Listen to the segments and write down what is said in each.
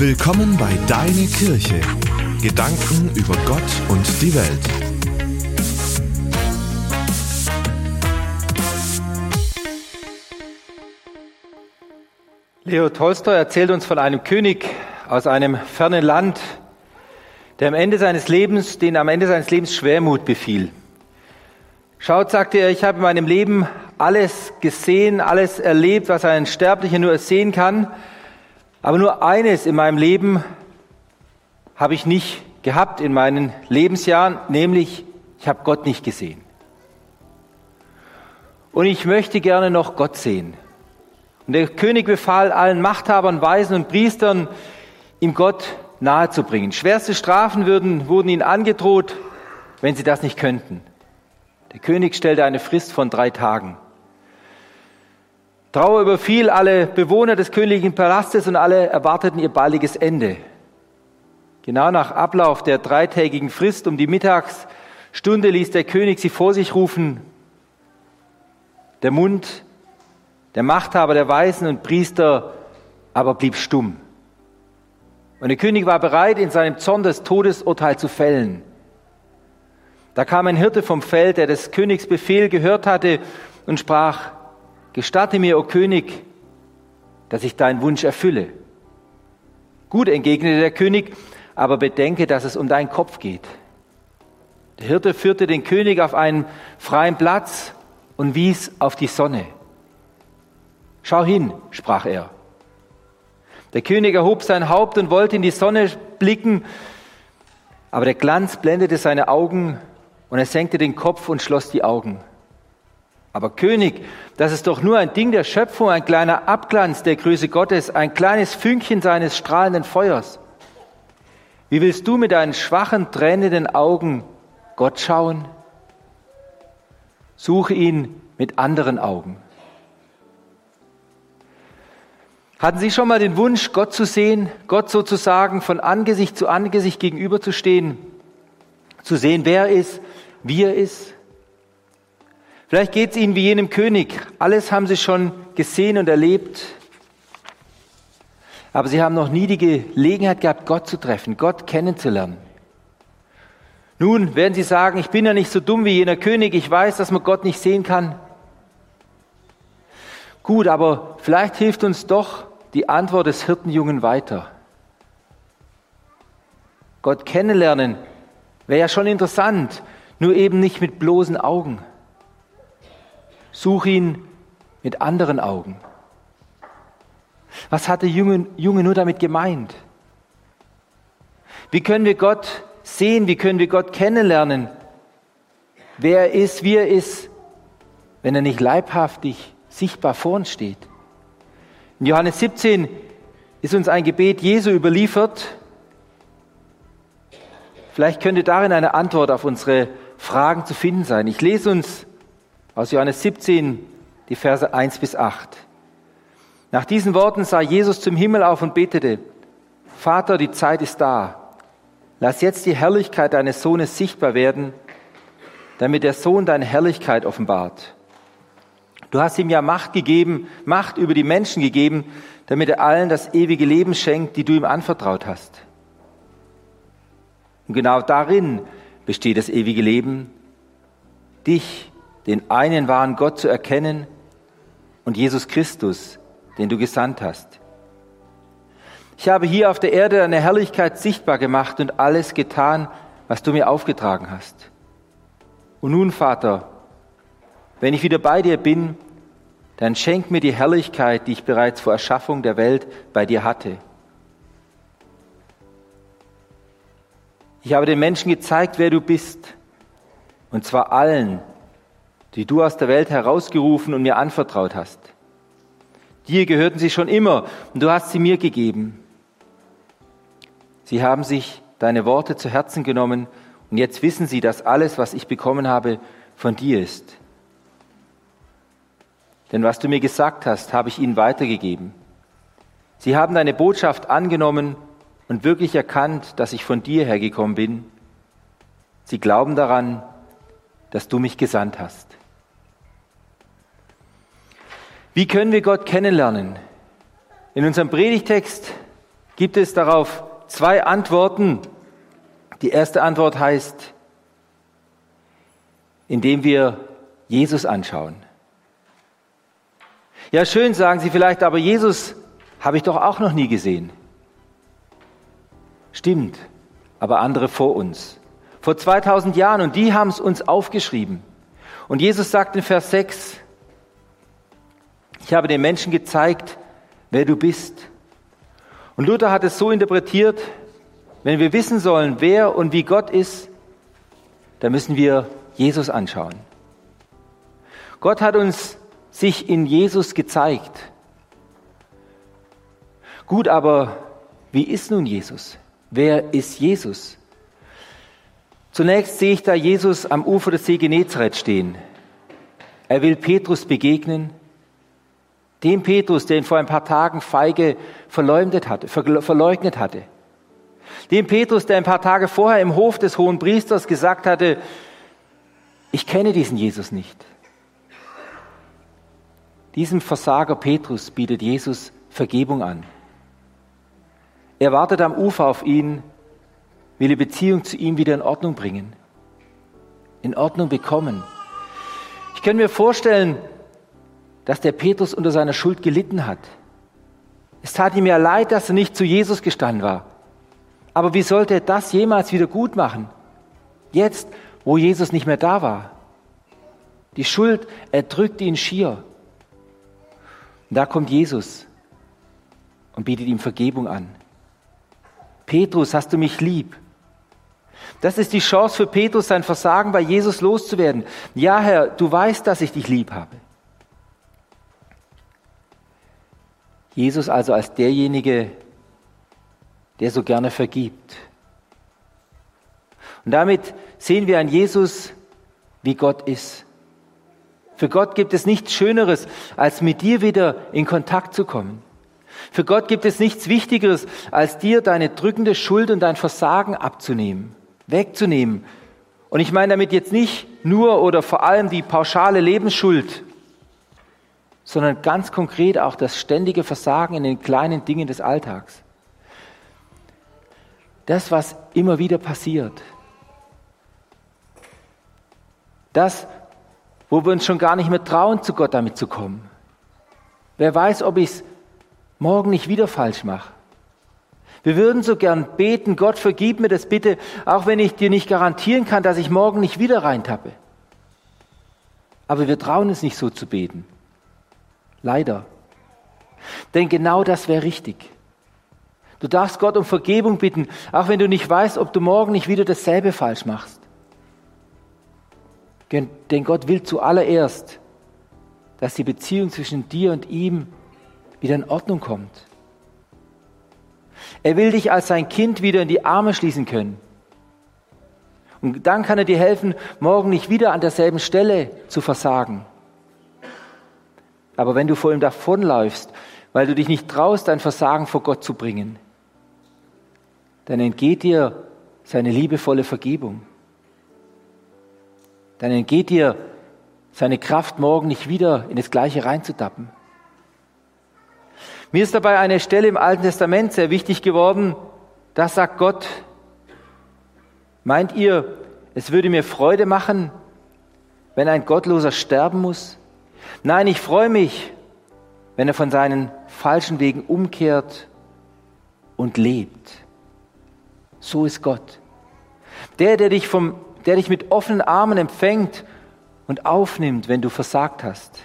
Willkommen bei Deine Kirche. Gedanken über Gott und die Welt. Leo Tolstoi erzählt uns von einem König aus einem fernen Land, der am Ende seines Lebens, den am Ende seines Lebens Schwermut befiel. Schaut, sagte er, ich habe in meinem Leben alles gesehen, alles erlebt, was ein Sterblicher nur sehen kann. Aber nur eines in meinem Leben habe ich nicht gehabt in meinen Lebensjahren, nämlich ich habe Gott nicht gesehen. Und ich möchte gerne noch Gott sehen. Und der König befahl allen Machthabern, Weisen und Priestern, ihm Gott nahezubringen. Schwerste Strafen würden, wurden ihnen angedroht, wenn sie das nicht könnten. Der König stellte eine Frist von drei Tagen. Trauer überfiel alle Bewohner des königlichen Palastes und alle erwarteten ihr baldiges Ende. Genau nach Ablauf der dreitägigen Frist um die Mittagsstunde ließ der König sie vor sich rufen. Der Mund der Machthaber der Weisen und Priester aber blieb stumm. Und der König war bereit, in seinem Zorn das Todesurteil zu fällen. Da kam ein Hirte vom Feld, der des Königs Befehl gehört hatte und sprach, Gestatte mir, o König, dass ich deinen Wunsch erfülle. Gut, entgegnete der König, aber bedenke, dass es um deinen Kopf geht. Der Hirte führte den König auf einen freien Platz und wies auf die Sonne. Schau hin, sprach er. Der König erhob sein Haupt und wollte in die Sonne blicken, aber der Glanz blendete seine Augen und er senkte den Kopf und schloss die Augen. Aber König, das ist doch nur ein Ding der Schöpfung, ein kleiner Abglanz der Größe Gottes, ein kleines Fünkchen seines strahlenden Feuers. Wie willst du mit deinen schwachen, tränenden Augen Gott schauen? Suche ihn mit anderen Augen. Hatten Sie schon mal den Wunsch, Gott zu sehen, Gott sozusagen von Angesicht zu Angesicht gegenüberzustehen, zu sehen, wer er ist, wie er ist? Vielleicht geht es Ihnen wie jenem König. Alles haben Sie schon gesehen und erlebt. Aber Sie haben noch nie die Gelegenheit gehabt, Gott zu treffen, Gott kennenzulernen. Nun werden Sie sagen, ich bin ja nicht so dumm wie jener König, ich weiß, dass man Gott nicht sehen kann. Gut, aber vielleicht hilft uns doch die Antwort des Hirtenjungen weiter. Gott kennenlernen wäre ja schon interessant, nur eben nicht mit bloßen Augen. Such ihn mit anderen Augen. Was hat der Junge, Junge nur damit gemeint? Wie können wir Gott sehen? Wie können wir Gott kennenlernen? Wer er ist, wie er ist, wenn er nicht leibhaftig sichtbar vor uns steht? In Johannes 17 ist uns ein Gebet Jesu überliefert. Vielleicht könnte darin eine Antwort auf unsere Fragen zu finden sein. Ich lese uns aus Johannes 17 die Verse 1 bis 8. Nach diesen Worten sah Jesus zum Himmel auf und betete, Vater, die Zeit ist da. Lass jetzt die Herrlichkeit deines Sohnes sichtbar werden, damit der Sohn deine Herrlichkeit offenbart. Du hast ihm ja Macht gegeben, Macht über die Menschen gegeben, damit er allen das ewige Leben schenkt, die du ihm anvertraut hast. Und genau darin besteht das ewige Leben, dich, den einen wahren Gott zu erkennen und Jesus Christus, den du gesandt hast. Ich habe hier auf der Erde deine Herrlichkeit sichtbar gemacht und alles getan, was du mir aufgetragen hast. Und nun, Vater, wenn ich wieder bei dir bin, dann schenk mir die Herrlichkeit, die ich bereits vor Erschaffung der Welt bei dir hatte. Ich habe den Menschen gezeigt, wer du bist, und zwar allen, die du aus der Welt herausgerufen und mir anvertraut hast. Dir gehörten sie schon immer und du hast sie mir gegeben. Sie haben sich deine Worte zu Herzen genommen und jetzt wissen sie, dass alles, was ich bekommen habe, von dir ist. Denn was du mir gesagt hast, habe ich ihnen weitergegeben. Sie haben deine Botschaft angenommen und wirklich erkannt, dass ich von dir hergekommen bin. Sie glauben daran, dass du mich gesandt hast. Wie können wir Gott kennenlernen? In unserem Predigtext gibt es darauf zwei Antworten. Die erste Antwort heißt, indem wir Jesus anschauen. Ja, schön, sagen Sie vielleicht, aber Jesus habe ich doch auch noch nie gesehen. Stimmt, aber andere vor uns. Vor 2000 Jahren und die haben es uns aufgeschrieben. Und Jesus sagt in Vers 6, ich habe den Menschen gezeigt, wer du bist. Und Luther hat es so interpretiert, wenn wir wissen sollen, wer und wie Gott ist, dann müssen wir Jesus anschauen. Gott hat uns sich in Jesus gezeigt. Gut, aber wie ist nun Jesus? Wer ist Jesus? Zunächst sehe ich da Jesus am Ufer des See Genezareth stehen. Er will Petrus begegnen, dem Petrus, der ihn vor ein paar Tagen feige verleumdet hatte, verleugnet hatte. Dem Petrus, der ein paar Tage vorher im Hof des hohen Priesters gesagt hatte, ich kenne diesen Jesus nicht. Diesem Versager Petrus bietet Jesus Vergebung an. Er wartet am Ufer auf ihn, will die Beziehung zu ihm wieder in Ordnung bringen, in Ordnung bekommen. Ich kann mir vorstellen, dass der Petrus unter seiner Schuld gelitten hat. Es tat ihm ja leid, dass er nicht zu Jesus gestanden war. Aber wie sollte er das jemals wieder gut machen? Jetzt, wo Jesus nicht mehr da war. Die Schuld erdrückte ihn schier. Und da kommt Jesus und bietet ihm Vergebung an. Petrus, hast du mich lieb? Das ist die Chance für Petrus, sein Versagen bei Jesus loszuwerden. Ja, Herr, du weißt, dass ich dich lieb habe. Jesus also als derjenige, der so gerne vergibt. Und damit sehen wir an Jesus, wie Gott ist. Für Gott gibt es nichts Schöneres, als mit dir wieder in Kontakt zu kommen. Für Gott gibt es nichts Wichtigeres, als dir deine drückende Schuld und dein Versagen abzunehmen, wegzunehmen. Und ich meine damit jetzt nicht nur oder vor allem die pauschale Lebensschuld, sondern ganz konkret auch das ständige Versagen in den kleinen Dingen des Alltags. Das, was immer wieder passiert. Das, wo wir uns schon gar nicht mehr trauen, zu Gott damit zu kommen. Wer weiß, ob ich es morgen nicht wieder falsch mache. Wir würden so gern beten, Gott vergib mir das bitte, auch wenn ich dir nicht garantieren kann, dass ich morgen nicht wieder reintappe. Aber wir trauen es nicht so zu beten. Leider. Denn genau das wäre richtig. Du darfst Gott um Vergebung bitten, auch wenn du nicht weißt, ob du morgen nicht wieder dasselbe falsch machst. Denn Gott will zuallererst, dass die Beziehung zwischen dir und ihm wieder in Ordnung kommt. Er will dich als sein Kind wieder in die Arme schließen können. Und dann kann er dir helfen, morgen nicht wieder an derselben Stelle zu versagen. Aber wenn du vor ihm davonläufst, weil du dich nicht traust, dein Versagen vor Gott zu bringen, dann entgeht dir seine liebevolle Vergebung dann entgeht dir seine Kraft, morgen nicht wieder in das Gleiche reinzutappen. Mir ist dabei eine Stelle im Alten Testament sehr wichtig geworden. Da sagt Gott, meint ihr, es würde mir Freude machen, wenn ein Gottloser sterben muss? Nein, ich freue mich, wenn er von seinen falschen Wegen umkehrt und lebt. So ist Gott. Der, der dich vom der dich mit offenen Armen empfängt und aufnimmt, wenn du versagt hast.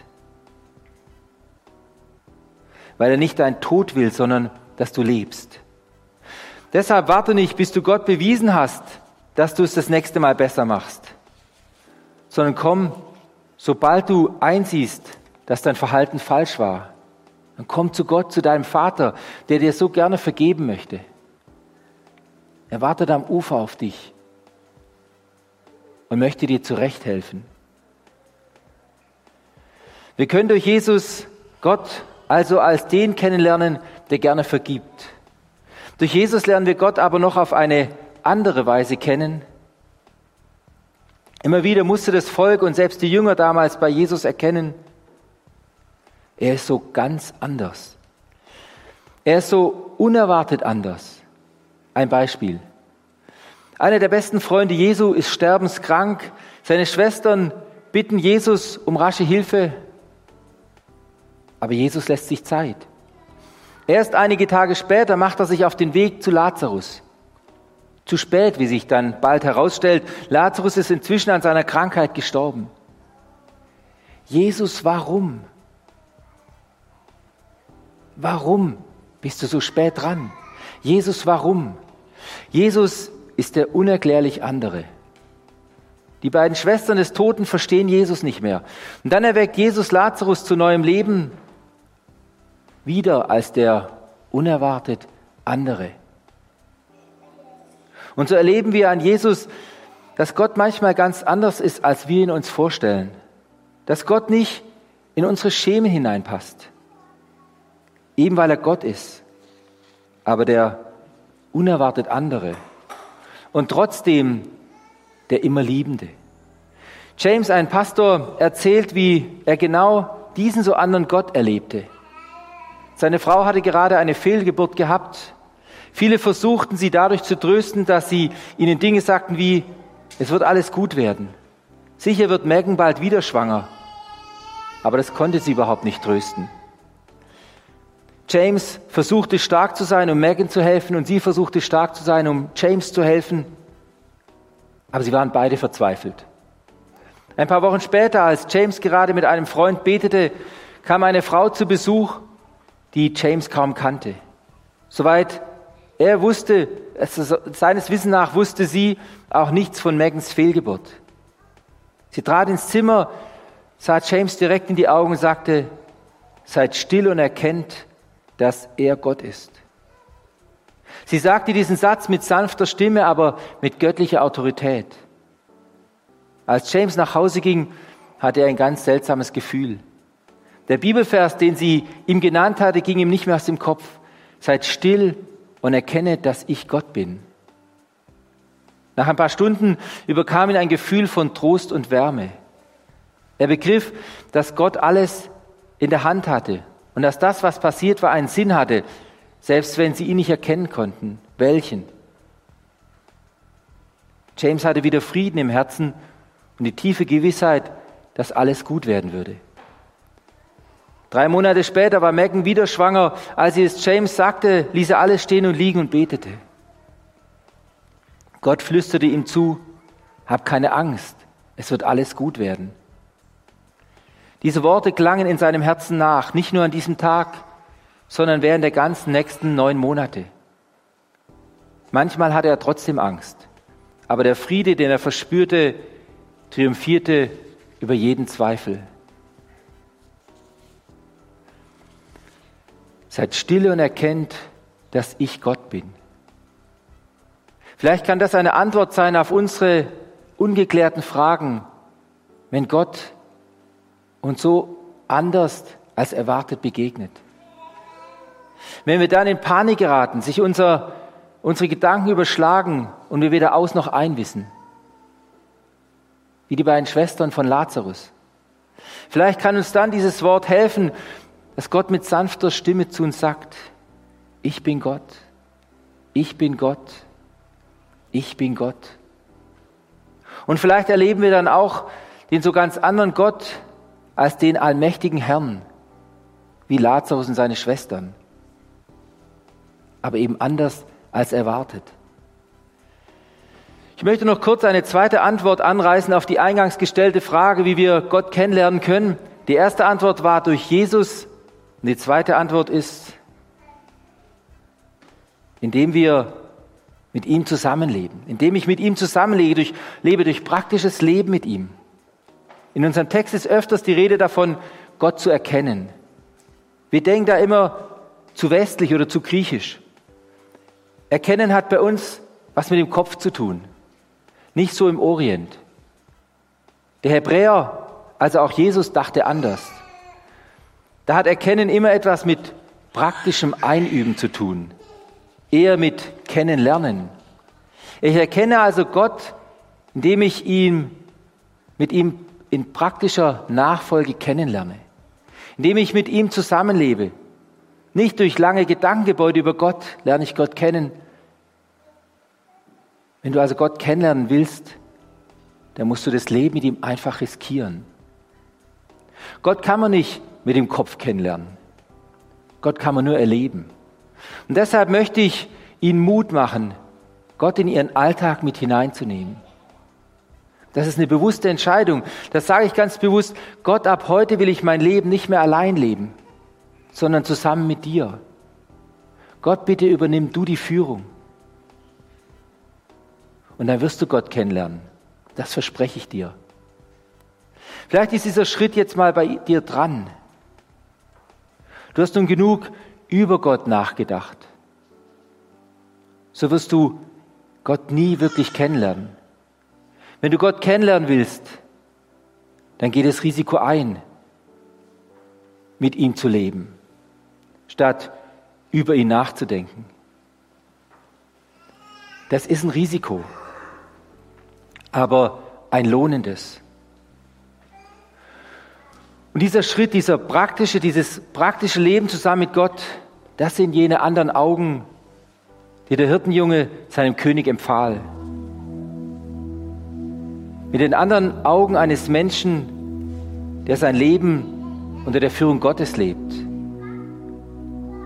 Weil er nicht dein Tod will, sondern dass du lebst. Deshalb warte nicht, bis du Gott bewiesen hast, dass du es das nächste Mal besser machst, sondern komm, sobald du einsiehst, dass dein Verhalten falsch war, dann komm zu Gott, zu deinem Vater, der dir so gerne vergeben möchte. Er wartet am Ufer auf dich und möchte dir zurechthelfen. Wir können durch Jesus Gott also als den kennenlernen, der gerne vergibt. Durch Jesus lernen wir Gott aber noch auf eine andere Weise kennen. Immer wieder musste das Volk und selbst die Jünger damals bei Jesus erkennen, er ist so ganz anders. Er ist so unerwartet anders. Ein Beispiel. Einer der besten Freunde Jesu ist sterbenskrank. Seine Schwestern bitten Jesus um rasche Hilfe. Aber Jesus lässt sich Zeit. Erst einige Tage später macht er sich auf den Weg zu Lazarus. Zu spät, wie sich dann bald herausstellt. Lazarus ist inzwischen an seiner Krankheit gestorben. Jesus, warum? Warum bist du so spät dran? Jesus, warum? Jesus ist der unerklärlich andere. Die beiden Schwestern des Toten verstehen Jesus nicht mehr. Und dann erweckt Jesus Lazarus zu neuem Leben, wieder als der unerwartet andere. Und so erleben wir an Jesus, dass Gott manchmal ganz anders ist, als wir ihn uns vorstellen. Dass Gott nicht in unsere Schemen hineinpasst. Eben weil er Gott ist, aber der unerwartet andere. Und trotzdem der immer Liebende. James, ein Pastor, erzählt, wie er genau diesen so anderen Gott erlebte. Seine Frau hatte gerade eine Fehlgeburt gehabt. Viele versuchten sie dadurch zu trösten, dass sie ihnen Dinge sagten wie, es wird alles gut werden. Sicher wird Megan bald wieder schwanger. Aber das konnte sie überhaupt nicht trösten. James versuchte stark zu sein, um Megan zu helfen, und sie versuchte stark zu sein, um James zu helfen. Aber sie waren beide verzweifelt. Ein paar Wochen später, als James gerade mit einem Freund betete, kam eine Frau zu Besuch, die James kaum kannte. Soweit er wusste, seines Wissens nach wusste sie auch nichts von Megans Fehlgeburt. Sie trat ins Zimmer, sah James direkt in die Augen und sagte, seid still und erkennt, dass er Gott ist. Sie sagte diesen Satz mit sanfter Stimme, aber mit göttlicher Autorität. Als James nach Hause ging, hatte er ein ganz seltsames Gefühl. Der Bibelvers, den sie ihm genannt hatte, ging ihm nicht mehr aus dem Kopf. Seid still und erkenne, dass ich Gott bin. Nach ein paar Stunden überkam ihn ein Gefühl von Trost und Wärme. Er begriff, dass Gott alles in der Hand hatte und dass das, was passiert war, einen Sinn hatte, selbst wenn sie ihn nicht erkennen konnten. Welchen? James hatte wieder Frieden im Herzen und die tiefe Gewissheit, dass alles gut werden würde. Drei Monate später war Megan wieder schwanger. Als sie es James sagte, ließ er alles stehen und liegen und betete. Gott flüsterte ihm zu, hab keine Angst, es wird alles gut werden. Diese Worte klangen in seinem Herzen nach, nicht nur an diesem Tag, sondern während der ganzen nächsten neun Monate. Manchmal hatte er trotzdem Angst, aber der Friede, den er verspürte, triumphierte über jeden Zweifel. Seid stille und erkennt, dass ich Gott bin. Vielleicht kann das eine Antwort sein auf unsere ungeklärten Fragen, wenn Gott uns so anders als erwartet begegnet. Wenn wir dann in Panik geraten, sich unser, unsere Gedanken überschlagen und wir weder aus noch ein wissen. Wie die beiden Schwestern von Lazarus. Vielleicht kann uns dann dieses Wort helfen, dass Gott mit sanfter Stimme zu uns sagt, ich bin Gott, ich bin Gott, ich bin Gott. Und vielleicht erleben wir dann auch den so ganz anderen Gott als den allmächtigen Herrn, wie Lazarus und seine Schwestern aber eben anders als erwartet. Ich möchte noch kurz eine zweite Antwort anreißen auf die eingangs gestellte Frage, wie wir Gott kennenlernen können. Die erste Antwort war durch Jesus und die zweite Antwort ist, indem wir mit ihm zusammenleben, indem ich mit ihm zusammenlebe, durch, lebe durch praktisches Leben mit ihm. In unserem Text ist öfters die Rede davon, Gott zu erkennen. Wir denken da immer zu westlich oder zu griechisch. Erkennen hat bei uns was mit dem Kopf zu tun, nicht so im Orient. Der Hebräer, also auch Jesus, dachte anders. Da hat Erkennen immer etwas mit praktischem Einüben zu tun, eher mit Kennenlernen. Ich erkenne also Gott, indem ich ihn mit ihm in praktischer Nachfolge kennenlerne, indem ich mit ihm zusammenlebe Nicht durch lange Gedankengebäude über Gott lerne ich Gott kennen. Wenn du also Gott kennenlernen willst, dann musst du das Leben mit ihm einfach riskieren. Gott kann man nicht mit dem Kopf kennenlernen. Gott kann man nur erleben. Und deshalb möchte ich Ihnen Mut machen, Gott in Ihren Alltag mit hineinzunehmen. Das ist eine bewusste Entscheidung. Das sage ich ganz bewusst. Gott, ab heute will ich mein Leben nicht mehr allein leben, sondern zusammen mit dir. Gott, bitte übernimm du die Führung. Und dann wirst du Gott kennenlernen. Das verspreche ich dir. Vielleicht ist dieser Schritt jetzt mal bei dir dran. Du hast nun genug über Gott nachgedacht. So wirst du Gott nie wirklich kennenlernen. Wenn du Gott kennenlernen willst, dann geh das Risiko ein, mit ihm zu leben, statt über ihn nachzudenken. Das ist ein Risiko, aber ein lohnendes. Und dieser Schritt, dieser praktische, dieses praktische Leben zusammen mit Gott, das sind jene anderen Augen, die der Hirtenjunge seinem König empfahl mit den anderen Augen eines Menschen, der sein Leben unter der Führung Gottes lebt,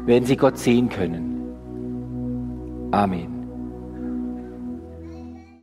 werden sie Gott sehen können. Amen.